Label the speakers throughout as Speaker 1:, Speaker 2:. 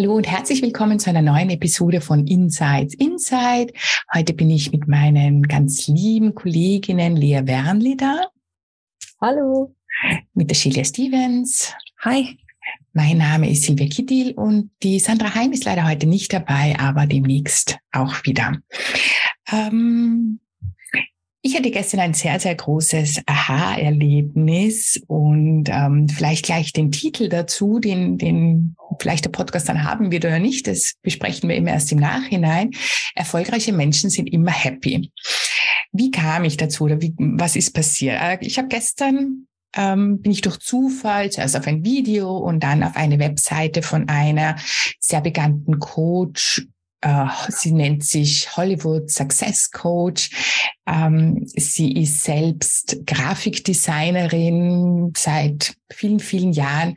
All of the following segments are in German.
Speaker 1: Hallo und herzlich willkommen zu einer neuen Episode von Insights Inside. Heute bin ich mit meinen ganz lieben Kolleginnen Lea Wernli da.
Speaker 2: Hallo.
Speaker 1: Mit der Sheila Stevens.
Speaker 2: Hi.
Speaker 1: Mein Name ist Silvia Kittil und die Sandra Heim ist leider heute nicht dabei, aber demnächst auch wieder. Ähm, ich hatte gestern ein sehr, sehr großes Aha-Erlebnis und ähm, vielleicht gleich den Titel dazu, den, den vielleicht der Podcast dann haben wird oder nicht, das besprechen wir immer erst im Nachhinein. Erfolgreiche Menschen sind immer happy. Wie kam ich dazu oder wie, was ist passiert? Äh, ich habe gestern ähm, bin ich durch Zufall zuerst auf ein Video und dann auf eine Webseite von einer sehr bekannten Coach Uh, sie nennt sich Hollywood Success Coach. Ähm, sie ist selbst Grafikdesignerin seit vielen, vielen Jahren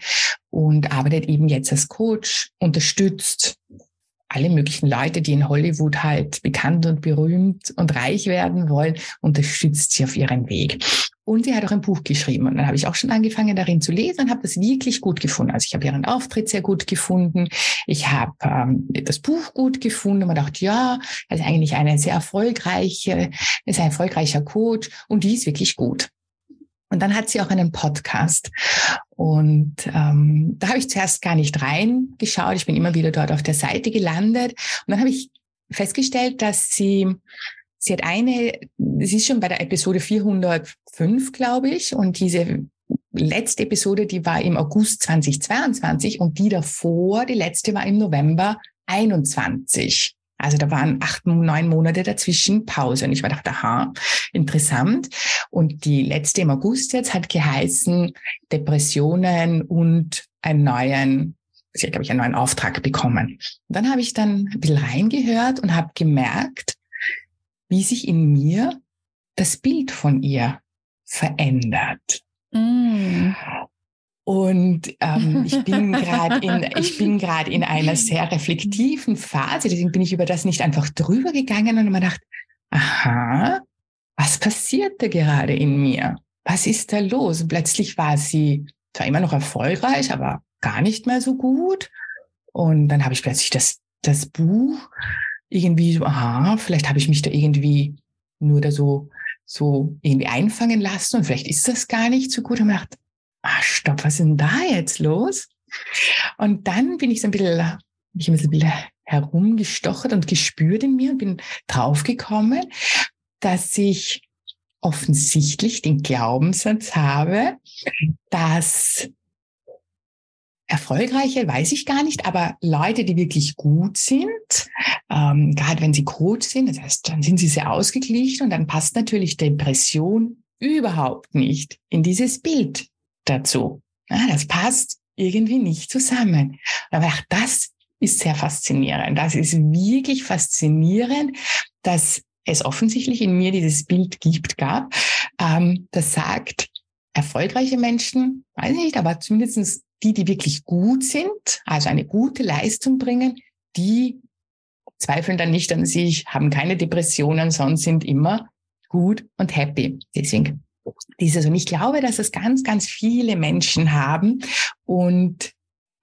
Speaker 1: und arbeitet eben jetzt als Coach, unterstützt alle möglichen Leute, die in Hollywood halt bekannt und berühmt und reich werden wollen, unterstützt sie auf ihrem Weg. Und sie hat auch ein Buch geschrieben. Und dann habe ich auch schon angefangen, darin zu lesen und habe das wirklich gut gefunden. Also ich habe ihren Auftritt sehr gut gefunden. Ich habe ähm, das Buch gut gefunden und man dachte, ja, er ist eigentlich eine sehr erfolgreiche, ist ein erfolgreicher Coach und die ist wirklich gut. Und dann hat sie auch einen Podcast. Und ähm, da habe ich zuerst gar nicht reingeschaut. Ich bin immer wieder dort auf der Seite gelandet. Und dann habe ich festgestellt, dass sie Sie hat eine, sie ist schon bei der Episode 405, glaube ich, und diese letzte Episode, die war im August 2022 und die davor, die letzte war im November 21. Also da waren acht, neun Monate dazwischen Pause. Und ich war dachte, aha, interessant. Und die letzte im August jetzt hat geheißen Depressionen und einen neuen, sie hat, glaube ich, einen neuen Auftrag bekommen. Und dann habe ich dann ein bisschen reingehört und habe gemerkt, wie sich in mir das Bild von ihr verändert. Mm. Und ähm, ich bin gerade in ich bin gerade in einer sehr reflektiven Phase, deswegen bin ich über das nicht einfach drüber gegangen und mir gedacht, aha, was passiert da gerade in mir? Was ist da los? Und plötzlich war sie zwar immer noch erfolgreich, aber gar nicht mehr so gut. Und dann habe ich plötzlich das das Buch irgendwie so, aha, vielleicht habe ich mich da irgendwie nur da so, so irgendwie einfangen lassen und vielleicht ist das gar nicht so gut. Und man dachte, ah, stopp, was ist denn da jetzt los? Und dann bin ich so ein bisschen, ich ein bisschen herumgestochert und gespürt in mir und bin draufgekommen, dass ich offensichtlich den Glaubenssatz habe, dass Erfolgreiche weiß ich gar nicht, aber Leute, die wirklich gut sind, ähm, gerade wenn sie Coach sind, das heißt, dann sind sie sehr ausgeglichen und dann passt natürlich Depression überhaupt nicht in dieses Bild dazu. Ja, das passt irgendwie nicht zusammen. Aber auch das ist sehr faszinierend. Das ist wirklich faszinierend, dass es offensichtlich in mir dieses Bild gibt, gab, ähm, das sagt, erfolgreiche Menschen, weiß ich nicht, aber zumindestens die, die wirklich gut sind, also eine gute Leistung bringen, die zweifeln dann nicht an sich, haben keine Depressionen, sondern sind immer gut und happy. Deswegen dieses. Und ich glaube, dass es ganz, ganz viele Menschen haben und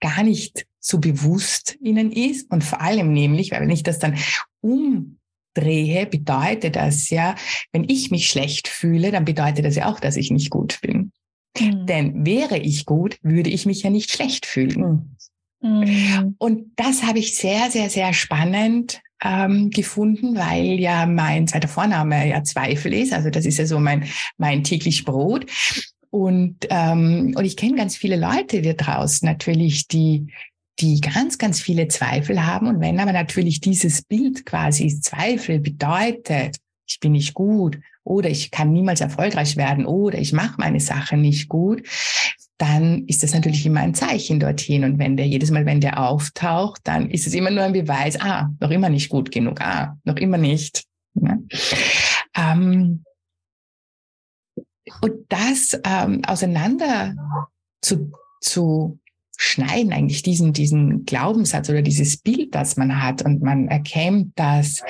Speaker 1: gar nicht so bewusst ihnen ist. Und vor allem nämlich, weil wenn ich das dann umdrehe, bedeutet das ja, wenn ich mich schlecht fühle, dann bedeutet das ja auch, dass ich nicht gut bin. Mhm. Denn wäre ich gut, würde ich mich ja nicht schlecht fühlen. Mhm. Und das habe ich sehr, sehr, sehr spannend ähm, gefunden, weil ja mein zweiter Vorname ja Zweifel ist. Also das ist ja so mein, mein täglich Brot. Und, ähm, und ich kenne ganz viele Leute da draußen natürlich, die, die ganz, ganz viele Zweifel haben. Und wenn aber natürlich dieses Bild quasi Zweifel bedeutet, ich bin nicht gut oder ich kann niemals erfolgreich werden oder ich mache meine Sache nicht gut, dann ist das natürlich immer ein Zeichen dorthin. Und wenn der jedes Mal, wenn der auftaucht, dann ist es immer nur ein Beweis, ah, noch immer nicht gut genug, ah, noch immer nicht. Ja. Ähm, und das ähm, auseinander zu, zu schneiden, eigentlich diesen, diesen Glaubenssatz oder dieses Bild, das man hat und man erkennt, dass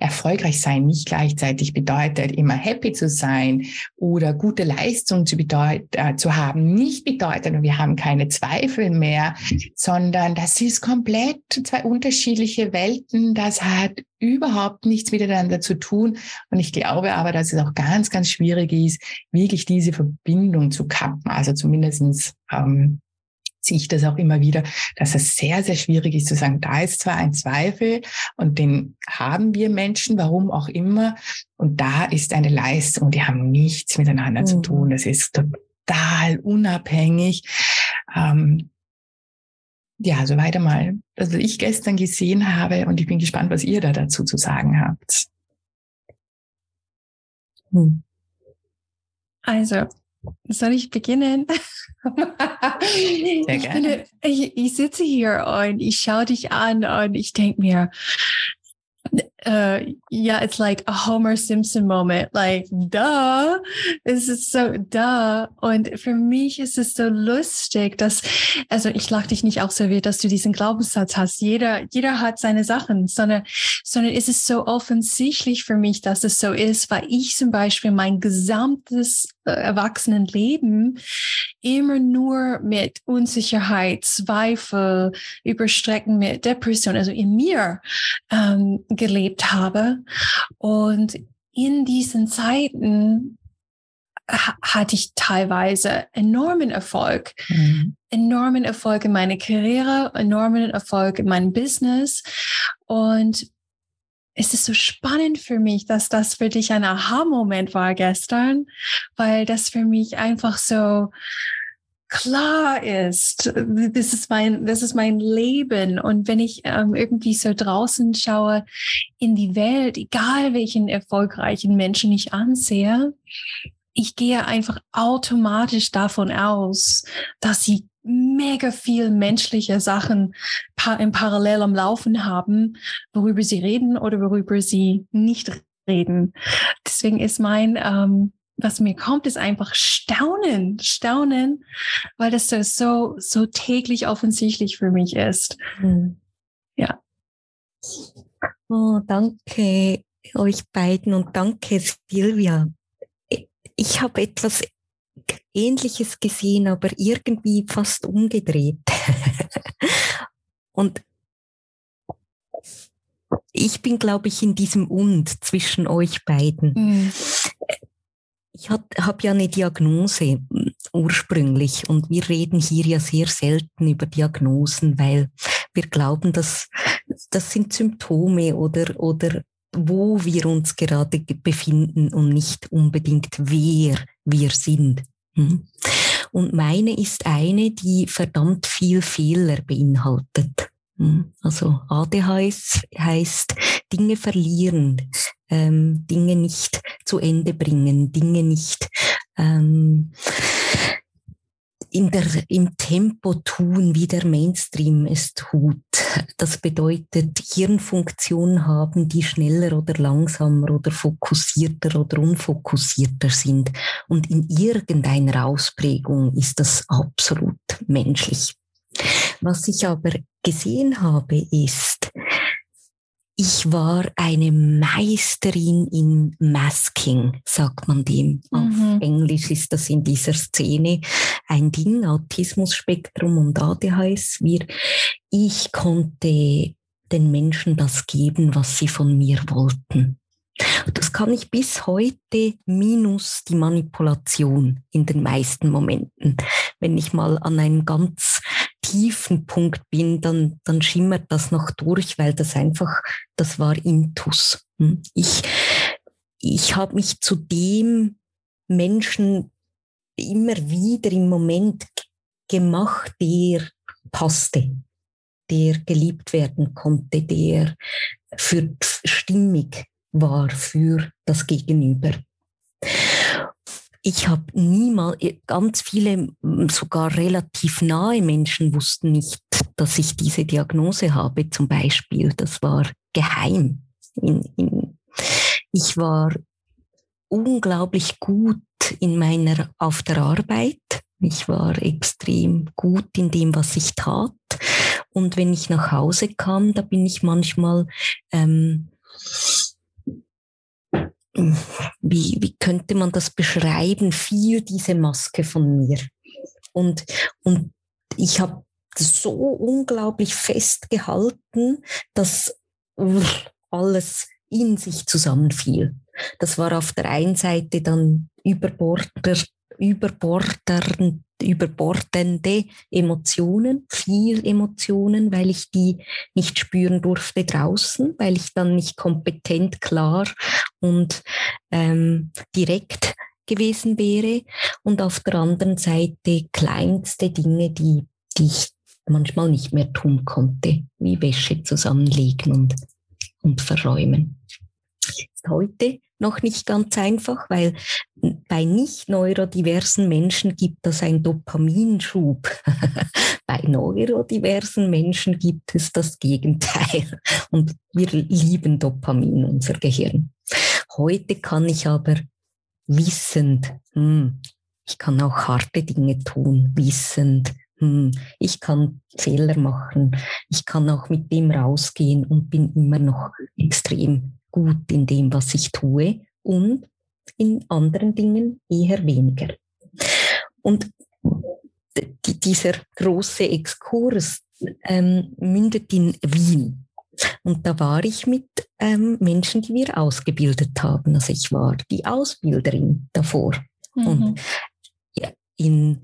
Speaker 1: erfolgreich sein nicht gleichzeitig bedeutet, immer happy zu sein oder gute Leistung zu, bedeut äh, zu haben, nicht bedeutet, wir haben keine Zweifel mehr, sondern das ist komplett zwei unterschiedliche Welten. Das hat überhaupt nichts miteinander zu tun. Und ich glaube aber, dass es auch ganz, ganz schwierig ist, wirklich diese Verbindung zu kappen. Also zumindestens ähm, ziehe ich das auch immer wieder, dass es sehr, sehr schwierig ist zu sagen, da ist zwar ein Zweifel und den haben wir Menschen, warum auch immer, und da ist eine Leistung, die haben nichts miteinander mhm. zu tun. Das ist total unabhängig. Ähm, ja, so weiter mal, was ich gestern gesehen habe und ich bin gespannt, was ihr da dazu zu sagen habt.
Speaker 2: Hm. Also, soll ich beginnen?
Speaker 1: Sehr gerne.
Speaker 2: Ich, ich, ich, sitze hier und ich schaue dich an und ich denke mir, uh, yeah, it's like a Homer Simpson moment. Like, duh, es ist so duh. Und für mich ist es so lustig, dass, also ich lach dich nicht auch so weh, dass du diesen Glaubenssatz hast. Jeder, jeder hat seine Sachen, sondern, sondern ist es so offensichtlich für mich, dass es so ist, weil ich zum Beispiel mein gesamtes äh, Erwachsenenleben immer nur mit Unsicherheit, Zweifel, Überstrecken mit Depression, also in mir ähm, gelebt habe. Und in diesen Zeiten hatte ich teilweise enormen Erfolg. Mhm. Enormen Erfolg in meiner Karriere, enormen Erfolg in meinem Business. Und es ist so spannend für mich, dass das für dich ein Aha-Moment war gestern, weil das für mich einfach so klar ist, das ist mein, das ist mein Leben. Und wenn ich ähm, irgendwie so draußen schaue in die Welt, egal welchen erfolgreichen Menschen ich ansehe, ich gehe einfach automatisch davon aus, dass sie mega viel menschliche Sachen im Parallel am Laufen haben, worüber sie reden oder worüber sie nicht reden. Deswegen ist mein ähm, was mir kommt, ist einfach Staunen, Staunen, weil das so, so täglich offensichtlich für mich ist. Mhm. Ja.
Speaker 3: Oh, danke euch beiden und danke Silvia. Ich habe etwas Ähnliches gesehen, aber irgendwie fast umgedreht. und ich bin, glaube ich, in diesem Und zwischen euch beiden. Mhm. Ich habe ja eine Diagnose hm, ursprünglich und wir reden hier ja sehr selten über Diagnosen, weil wir glauben, dass das sind Symptome oder, oder wo wir uns gerade befinden und nicht unbedingt wer wir sind. Hm? Und meine ist eine, die verdammt viel Fehler beinhaltet. Hm? Also ADHS heißt Dinge verlieren, ähm, Dinge nicht zu Ende bringen, Dinge nicht ähm, in der, im Tempo tun, wie der Mainstream es tut. Das bedeutet Hirnfunktionen haben, die schneller oder langsamer oder fokussierter oder unfokussierter sind. Und in irgendeiner Ausprägung ist das absolut menschlich. Was ich aber gesehen habe, ist, ich war eine Meisterin in Masking, sagt man dem. Mhm. Auf Englisch ist das in dieser Szene ein Ding, Autismus-Spektrum und ADHS. Wir, ich konnte den Menschen das geben, was sie von mir wollten. Das kann ich bis heute minus die Manipulation in den meisten Momenten. Wenn ich mal an einem ganz tiefen Punkt bin, dann, dann schimmert das noch durch, weil das einfach, das war Intus. Hm? Ich, ich habe mich zu dem Menschen immer wieder im Moment gemacht, der passte, der geliebt werden konnte, der für stimmig war für das Gegenüber ich habe niemals, ganz viele, sogar relativ nahe Menschen wussten nicht, dass ich diese Diagnose habe, zum Beispiel. Das war geheim. In, in, ich war unglaublich gut in meiner, auf der Arbeit. Ich war extrem gut in dem, was ich tat. Und wenn ich nach Hause kam, da bin ich manchmal, ähm, wie, wie könnte man das beschreiben, fiel diese Maske von mir. Und, und ich habe so unglaublich festgehalten, dass alles in sich zusammenfiel. Das war auf der einen Seite dann überborder, überbordende Emotionen, viel Emotionen, weil ich die nicht spüren durfte draußen, weil ich dann nicht kompetent, klar und ähm, direkt gewesen wäre. Und auf der anderen Seite kleinste Dinge, die, die ich manchmal nicht mehr tun konnte, wie Wäsche zusammenlegen und, und verräumen. Heute noch nicht ganz einfach, weil bei nicht neurodiversen Menschen gibt es einen Dopaminschub. bei neurodiversen Menschen gibt es das Gegenteil. Und wir lieben Dopamin, unser Gehirn. Heute kann ich aber wissend, hm, ich kann auch harte Dinge tun, wissend, hm, ich kann Fehler machen, ich kann auch mit dem rausgehen und bin immer noch extrem gut in dem, was ich tue und in anderen Dingen eher weniger. Und dieser große Exkurs ähm, mündet in Wien. Und da war ich mit ähm, Menschen, die wir ausgebildet haben. Also ich war die Ausbilderin davor. Mhm. Und in,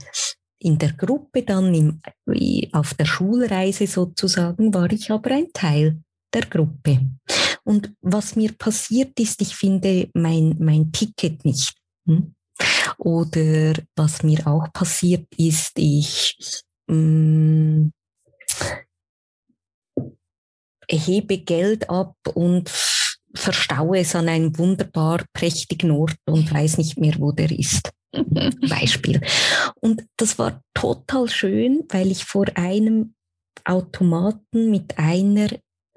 Speaker 3: in der Gruppe dann im, auf der Schulreise sozusagen war ich aber ein Teil der Gruppe. Und was mir passiert ist, ich finde mein, mein Ticket nicht. Hm? Oder was mir auch passiert ist, ich mh, mm, hebe Geld ab und verstaue es an einem wunderbar prächtigen Ort und weiß nicht mehr, wo der ist. Beispiel. Und das war total schön, weil ich vor einem Automaten mit einer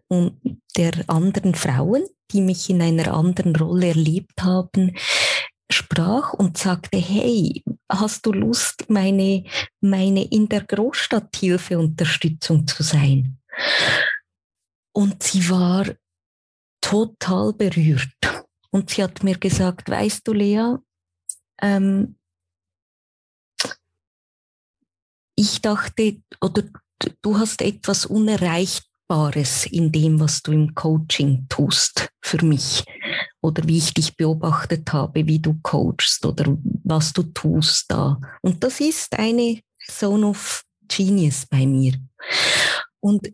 Speaker 3: und der anderen Frauen, die mich in einer anderen Rolle erlebt haben, sprach und sagte, hey, hast du Lust, meine, meine in der Großstadt Hilfeunterstützung zu sein? Und sie war total berührt. Und sie hat mir gesagt, weißt du, Lea, ähm, ich dachte, oder du hast etwas unerreicht Bares in dem, was du im Coaching tust für mich oder wie ich dich beobachtet habe, wie du coachst oder was du tust da. Und das ist eine Zone of Genius bei mir. Und,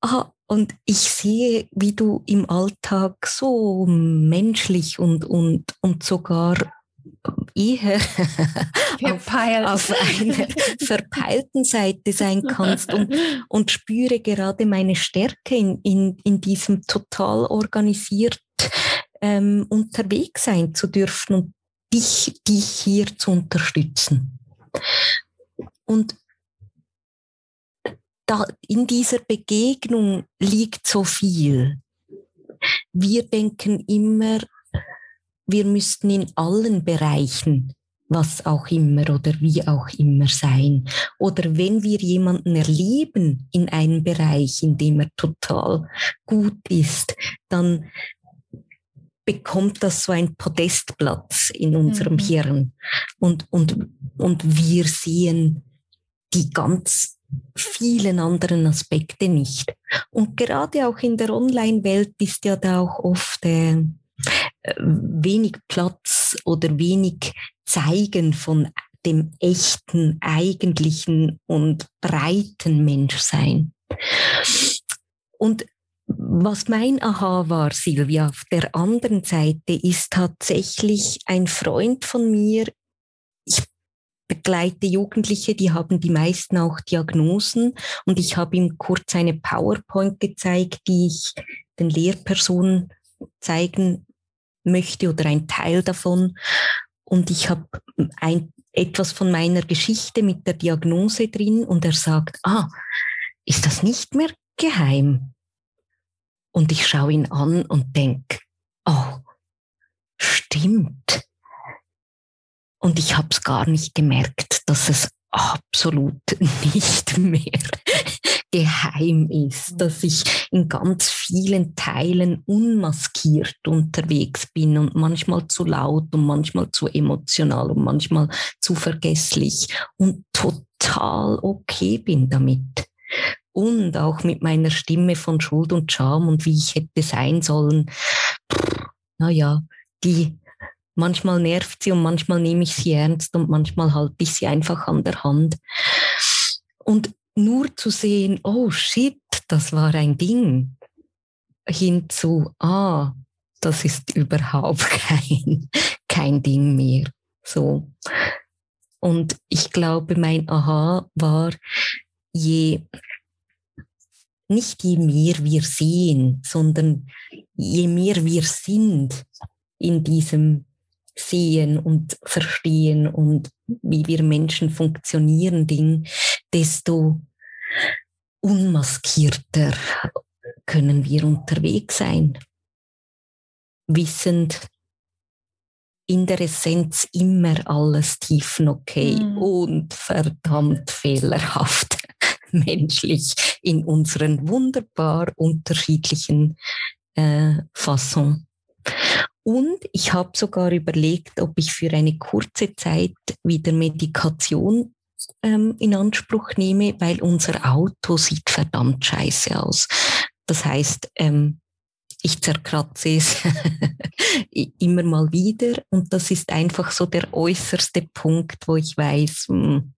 Speaker 3: ah, und ich sehe, wie du im Alltag so menschlich und, und, und sogar eher auf, auf, einer verpeilten Seite sein kannst und, und spüre gerade meine Stärke in, in, in diesem total organisiert ähm, unterwegs sein zu dürfen und dich, dich hier zu unterstützen. Und da, in dieser Begegnung liegt so viel. Wir denken immer, wir müssten in allen Bereichen was auch immer oder wie auch immer sein. Oder wenn wir jemanden erleben in einem Bereich, in dem er total gut ist, dann bekommt das so ein Podestplatz in unserem mhm. Hirn. Und, und, und wir sehen die ganz vielen anderen Aspekte nicht. Und gerade auch in der Online-Welt ist ja da auch oft äh, wenig Platz oder wenig Zeigen von dem echten, eigentlichen und breiten Menschsein. Und was mein Aha war, Silvia, auf der anderen Seite ist tatsächlich ein Freund von mir. Ich begleite Jugendliche, die haben die meisten auch Diagnosen und ich habe ihm kurz eine PowerPoint gezeigt, die ich den Lehrpersonen zeigen möchte oder ein Teil davon. und ich habe etwas von meiner Geschichte mit der Diagnose drin und er sagt, ah, ist das nicht mehr geheim? Und ich schaue ihn an und denke, oh, stimmt. Und ich habe es gar nicht gemerkt, dass es absolut nicht mehr geheim ist, dass ich in ganz vielen Teilen unmaskiert unterwegs bin und manchmal zu laut und manchmal zu emotional und manchmal zu vergesslich und total okay bin damit. Und auch mit meiner Stimme von Schuld und Scham und wie ich hätte sein sollen. Naja, die manchmal nervt sie und manchmal nehme ich sie ernst und manchmal halte ich sie einfach an der Hand. Und nur zu sehen, oh shit, das war ein Ding, hinzu, ah, das ist überhaupt kein, kein Ding mehr. So. Und ich glaube, mein Aha war, je, nicht je mehr wir sehen, sondern je mehr wir sind in diesem Sehen und Verstehen und wie wir Menschen funktionieren, Ding, desto unmaskierter können wir unterwegs sein, wissend in der Essenz immer alles tiefen okay mhm. und verdammt fehlerhaft menschlich in unseren wunderbar unterschiedlichen äh, Fassungen. Und ich habe sogar überlegt, ob ich für eine kurze Zeit wieder Medikation ähm, in Anspruch nehme, weil unser Auto sieht verdammt scheiße aus. Das heißt, ähm, ich zerkratze es immer mal wieder und das ist einfach so der äußerste Punkt, wo ich weiß, hm,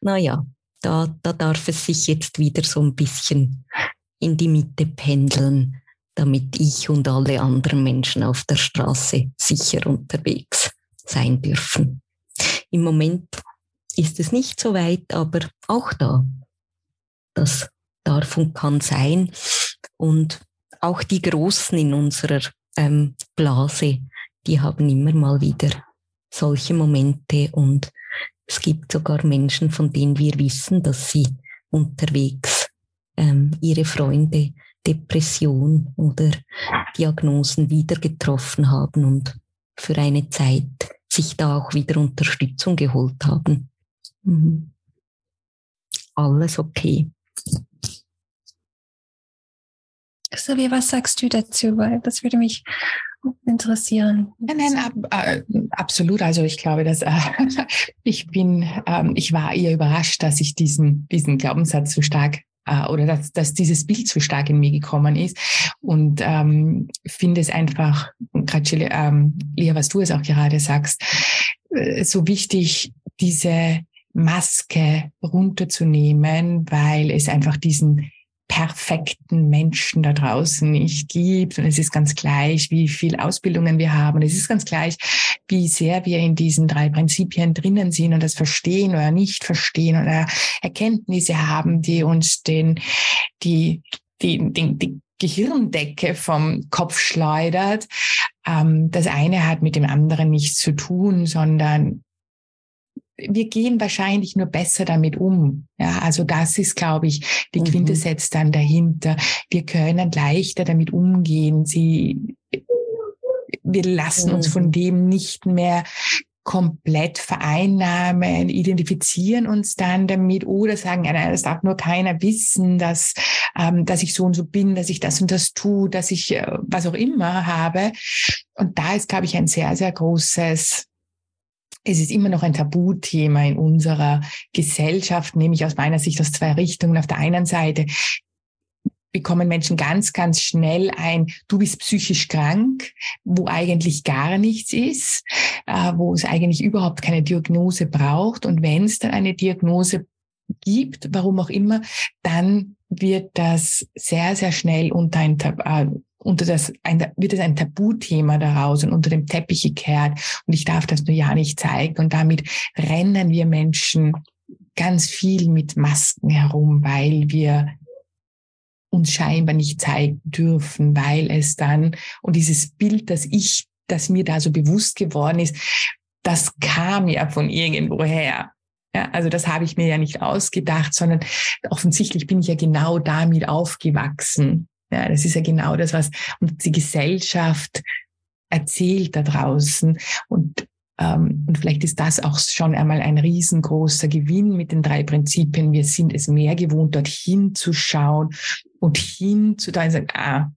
Speaker 3: naja, da, da darf es sich jetzt wieder so ein bisschen in die Mitte pendeln, damit ich und alle anderen Menschen auf der Straße sicher unterwegs sein dürfen. Im Moment ist es nicht so weit, aber auch da, das darf und kann sein. Und auch die Großen in unserer ähm, Blase, die haben immer mal wieder solche Momente und es gibt sogar Menschen, von denen wir wissen, dass sie unterwegs ähm, ihre Freunde Depression oder Diagnosen wieder getroffen haben und für eine Zeit sich da auch wieder Unterstützung geholt haben. Mhm. Alles okay.
Speaker 2: Sylvia, was sagst du dazu? Weil das würde mich interessieren.
Speaker 1: Nein, nein, ab, äh, absolut. Also ich glaube, dass äh, ich bin, ähm, ich war eher überrascht, dass ich diesen, diesen Glaubenssatz so stark äh, oder dass, dass dieses Bild so stark in mir gekommen ist. Und ähm, finde es einfach, gerade ähm, Lia, was du es auch gerade sagst, äh, so wichtig, diese Maske runterzunehmen, weil es einfach diesen perfekten Menschen da draußen nicht gibt. Und es ist ganz gleich, wie viel Ausbildungen wir haben. Und es ist ganz gleich, wie sehr wir in diesen drei Prinzipien drinnen sind und das verstehen oder nicht verstehen oder Erkenntnisse haben, die uns den, die, die, die, die Gehirndecke vom Kopf schleudert. Ähm, das eine hat mit dem anderen nichts zu tun, sondern wir gehen wahrscheinlich nur besser damit um. Ja, also das ist, glaube ich, die mhm. Quintessenz dann dahinter. Wir können leichter damit umgehen. Sie, wir lassen mhm. uns von mhm. dem nicht mehr komplett vereinnahmen, identifizieren uns dann damit oder sagen, nein, das darf nur keiner wissen, dass, ähm, dass ich so und so bin, dass ich das und das tue, dass ich äh, was auch immer habe. Und da ist, glaube ich, ein sehr, sehr großes es ist immer noch ein Tabuthema in unserer Gesellschaft, nämlich aus meiner Sicht aus zwei Richtungen. Auf der einen Seite bekommen Menschen ganz, ganz schnell ein, du bist psychisch krank, wo eigentlich gar nichts ist, äh, wo es eigentlich überhaupt keine Diagnose braucht. Und wenn es dann eine Diagnose gibt, warum auch immer, dann wird das sehr, sehr schnell unter ein, äh, unter das, ein, wird es ein Tabuthema daraus und unter dem Teppich gekehrt und ich darf das nur ja nicht zeigen und damit rennen wir Menschen ganz viel mit Masken herum, weil wir uns scheinbar nicht zeigen dürfen, weil es dann, und dieses Bild, das ich, das mir da so bewusst geworden ist, das kam ja von irgendwoher. Ja, also das habe ich mir ja nicht ausgedacht, sondern offensichtlich bin ich ja genau damit aufgewachsen. Ja, das ist ja genau das, was uns die Gesellschaft erzählt da draußen. Und, ähm, und vielleicht ist das auch schon einmal ein riesengroßer Gewinn mit den drei Prinzipien. Wir sind es mehr gewohnt, dorthin zu schauen und hin zu da und sagen, ah,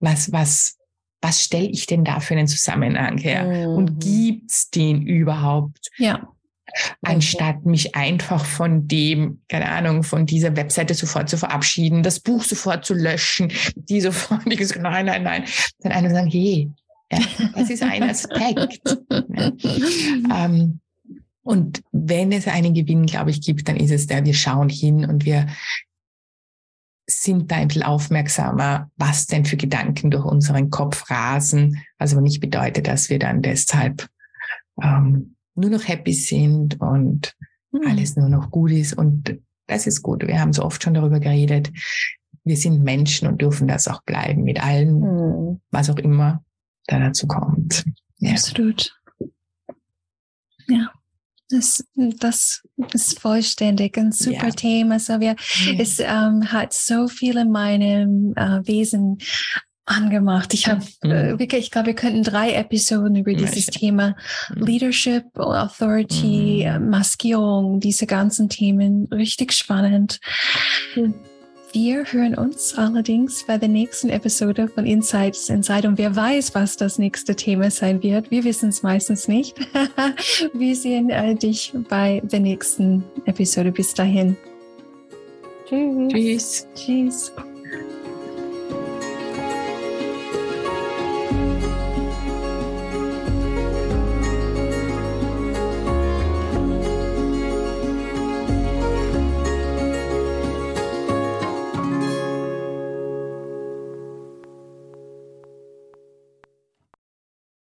Speaker 1: was, was, was stelle ich denn da für einen Zusammenhang her? Mhm. Und gibt's den überhaupt?
Speaker 2: Ja.
Speaker 1: Anstatt mich einfach von dem, keine Ahnung, von dieser Webseite sofort zu verabschieden, das Buch sofort zu löschen, die sofort, ich gesagt, nein, nein, nein. Dann einer sagen, hey, ja, das ist ein Aspekt. ja. ähm, und wenn es einen Gewinn, glaube ich, gibt, dann ist es der, wir schauen hin und wir sind da ein bisschen aufmerksamer, was denn für Gedanken durch unseren Kopf rasen, was aber nicht bedeutet, dass wir dann deshalb ähm, nur noch happy sind und mhm. alles nur noch gut ist. Und das ist gut. Wir haben so oft schon darüber geredet. Wir sind Menschen und dürfen das auch bleiben mit allem, mhm. was auch immer da dazu kommt.
Speaker 2: Ja. Absolut. Ja. Das, das ist vollständig ein super ja. Thema. So wir, ja. es ähm, hat so viel in meinem äh, Wesen angemacht. Ich habe mhm. äh, wirklich, ich glaube, wir könnten drei Episoden über dieses. Thema mhm. Leadership, Authority, mhm. Maskierung, diese ganzen Themen richtig spannend. Mhm. Wir hören uns allerdings bei der nächsten Episode von Insights Inside und wer weiß, was das nächste Thema sein wird. Wir wissen es meistens nicht. Wir sehen äh, dich bei der nächsten Episode. Bis dahin.
Speaker 1: Tschüss.
Speaker 2: Tschüss. Tschüss.